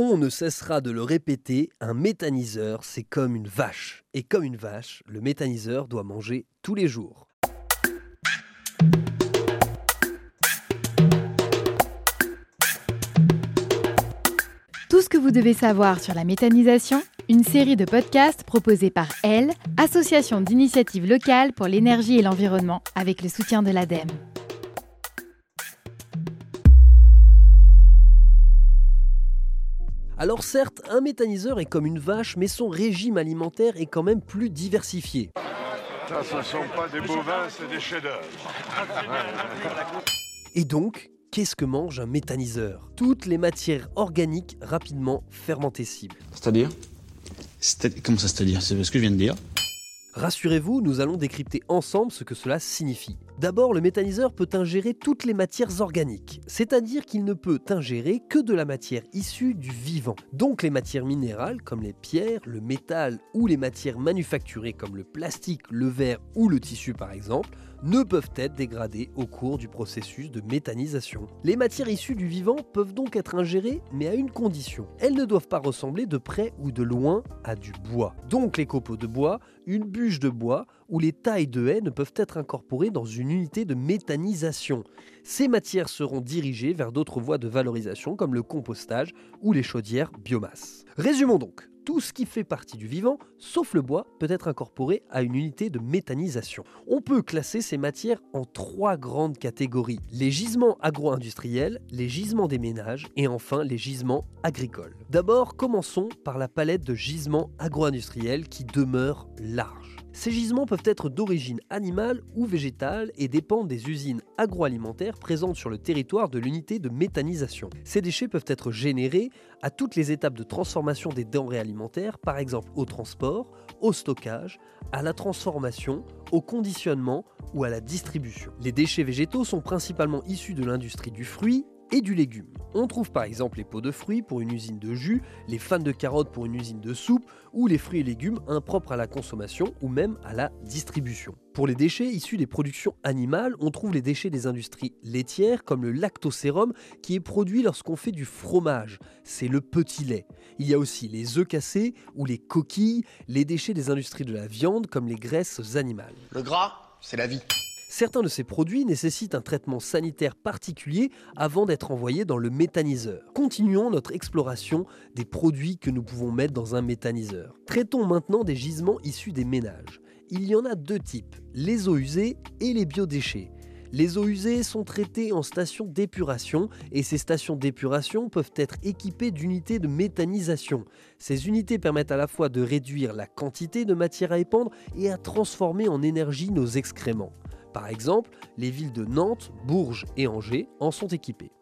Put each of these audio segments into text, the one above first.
On ne cessera de le répéter, un méthaniseur, c'est comme une vache. Et comme une vache, le méthaniseur doit manger tous les jours. Tout ce que vous devez savoir sur la méthanisation, une série de podcasts proposés par Elle, Association d'initiatives locales pour l'énergie et l'environnement, avec le soutien de l'ADEME. Alors certes, un méthaniseur est comme une vache, mais son régime alimentaire est quand même plus diversifié. Ça, ce ne sont pas des bovins, c'est des chefs-d'œuvre. Et donc, qu'est-ce que mange un méthaniseur? Toutes les matières organiques rapidement fermentescibles. C'est-à-dire? C'est- Comment ça, c'est-à-dire? C'est ce que je viens de dire. Rassurez-vous, nous allons décrypter ensemble ce que cela signifie. D'abord, le méthaniseur peut ingérer toutes les matières organiques, c'est-à-dire qu'il ne peut ingérer que de la matière issue du vivant. Donc les matières minérales comme les pierres, le métal ou les matières manufacturées comme le plastique, le verre ou le tissu par exemple, ne peuvent être dégradées au cours du processus de méthanisation. Les matières issues du vivant peuvent donc être ingérées, mais à une condition. Elles ne doivent pas ressembler de près ou de loin à du bois. Donc les copeaux de bois, une bûche de bois ou les tailles de haies ne peuvent être incorporées dans une unité de méthanisation. Ces matières seront dirigées vers d'autres voies de valorisation comme le compostage ou les chaudières biomasse. Résumons donc. Tout ce qui fait partie du vivant, sauf le bois, peut être incorporé à une unité de méthanisation. On peut classer ces matières en trois grandes catégories. Les gisements agro-industriels, les gisements des ménages et enfin les gisements agricoles. D'abord, commençons par la palette de gisements agro-industriels qui demeure large. Ces gisements peuvent être d'origine animale ou végétale et dépendent des usines agroalimentaires présentes sur le territoire de l'unité de méthanisation. Ces déchets peuvent être générés à toutes les étapes de transformation des denrées alimentaires, par exemple au transport, au stockage, à la transformation, au conditionnement ou à la distribution. Les déchets végétaux sont principalement issus de l'industrie du fruit et du légume. On trouve par exemple les pots de fruits pour une usine de jus, les fans de carottes pour une usine de soupe, ou les fruits et légumes impropres à la consommation ou même à la distribution. Pour les déchets issus des productions animales, on trouve les déchets des industries laitières comme le lactosérum qui est produit lorsqu'on fait du fromage. C'est le petit lait. Il y a aussi les œufs cassés ou les coquilles, les déchets des industries de la viande comme les graisses animales. Le gras, c'est la vie. Certains de ces produits nécessitent un traitement sanitaire particulier avant d'être envoyés dans le méthaniseur. Continuons notre exploration des produits que nous pouvons mettre dans un méthaniseur. Traitons maintenant des gisements issus des ménages. Il y en a deux types, les eaux usées et les biodéchets. Les eaux usées sont traitées en stations d'épuration et ces stations d'épuration peuvent être équipées d'unités de méthanisation. Ces unités permettent à la fois de réduire la quantité de matière à épandre et à transformer en énergie nos excréments. Par exemple, les villes de Nantes, Bourges et Angers en sont équipées.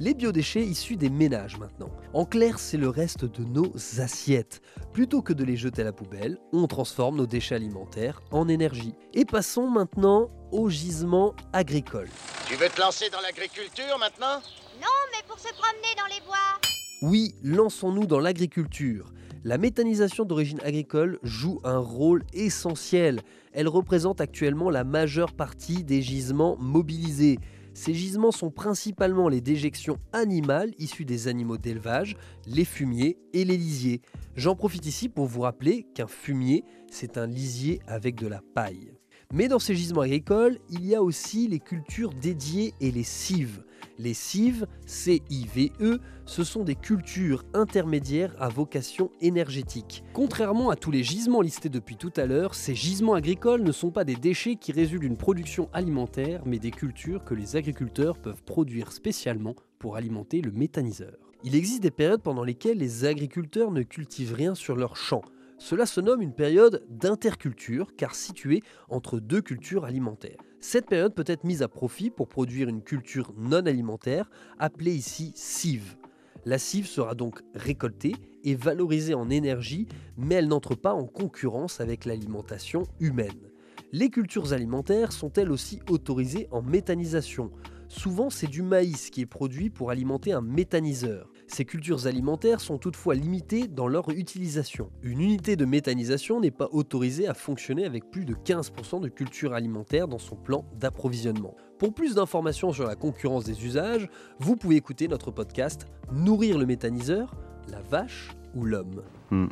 Les biodéchets issus des ménages maintenant. En clair, c'est le reste de nos assiettes. Plutôt que de les jeter à la poubelle, on transforme nos déchets alimentaires en énergie. Et passons maintenant aux gisements agricoles. Tu veux te lancer dans l'agriculture maintenant? Non, mais pour se promener dans les bois. Oui, lançons-nous dans l'agriculture. La méthanisation d'origine agricole joue un rôle essentiel. Elle représente actuellement la majeure partie des gisements mobilisés. Ces gisements sont principalement les déjections animales issues des animaux d'élevage, les fumiers et les lisiers. J'en profite ici pour vous rappeler qu'un fumier, c'est un lisier avec de la paille. Mais dans ces gisements agricoles, il y a aussi les cultures dédiées et les cives. Les cives, C-I-V-E, ce sont des cultures intermédiaires à vocation énergétique. Contrairement à tous les gisements listés depuis tout à l'heure, ces gisements agricoles ne sont pas des déchets qui résultent d'une production alimentaire, mais des cultures que les agriculteurs peuvent produire spécialement pour alimenter le méthaniseur. Il existe des périodes pendant lesquelles les agriculteurs ne cultivent rien sur leur champ. Cela se nomme une période d'interculture car située entre deux cultures alimentaires. Cette période peut être mise à profit pour produire une culture non alimentaire appelée ici cive. La cive sera donc récoltée et valorisée en énergie, mais elle n'entre pas en concurrence avec l'alimentation humaine. Les cultures alimentaires sont elles aussi autorisées en méthanisation. Souvent, c'est du maïs qui est produit pour alimenter un méthaniseur. Ces cultures alimentaires sont toutefois limitées dans leur utilisation. Une unité de méthanisation n'est pas autorisée à fonctionner avec plus de 15% de cultures alimentaires dans son plan d'approvisionnement. Pour plus d'informations sur la concurrence des usages, vous pouvez écouter notre podcast Nourrir le méthaniseur La vache ou l'homme Hmm.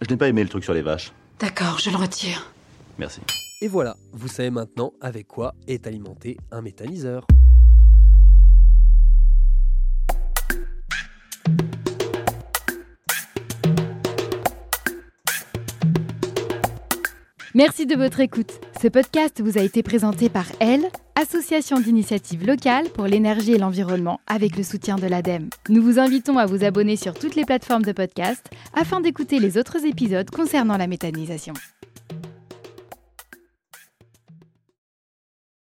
Je n'ai pas aimé le truc sur les vaches. D'accord, je le retire. Merci. Et voilà, vous savez maintenant avec quoi est alimenté un méthaniseur. Merci de votre écoute. Ce podcast vous a été présenté par Elle, Association d'initiative locale pour l'énergie et l'environnement, avec le soutien de l'ADEME. Nous vous invitons à vous abonner sur toutes les plateformes de podcast afin d'écouter les autres épisodes concernant la méthanisation.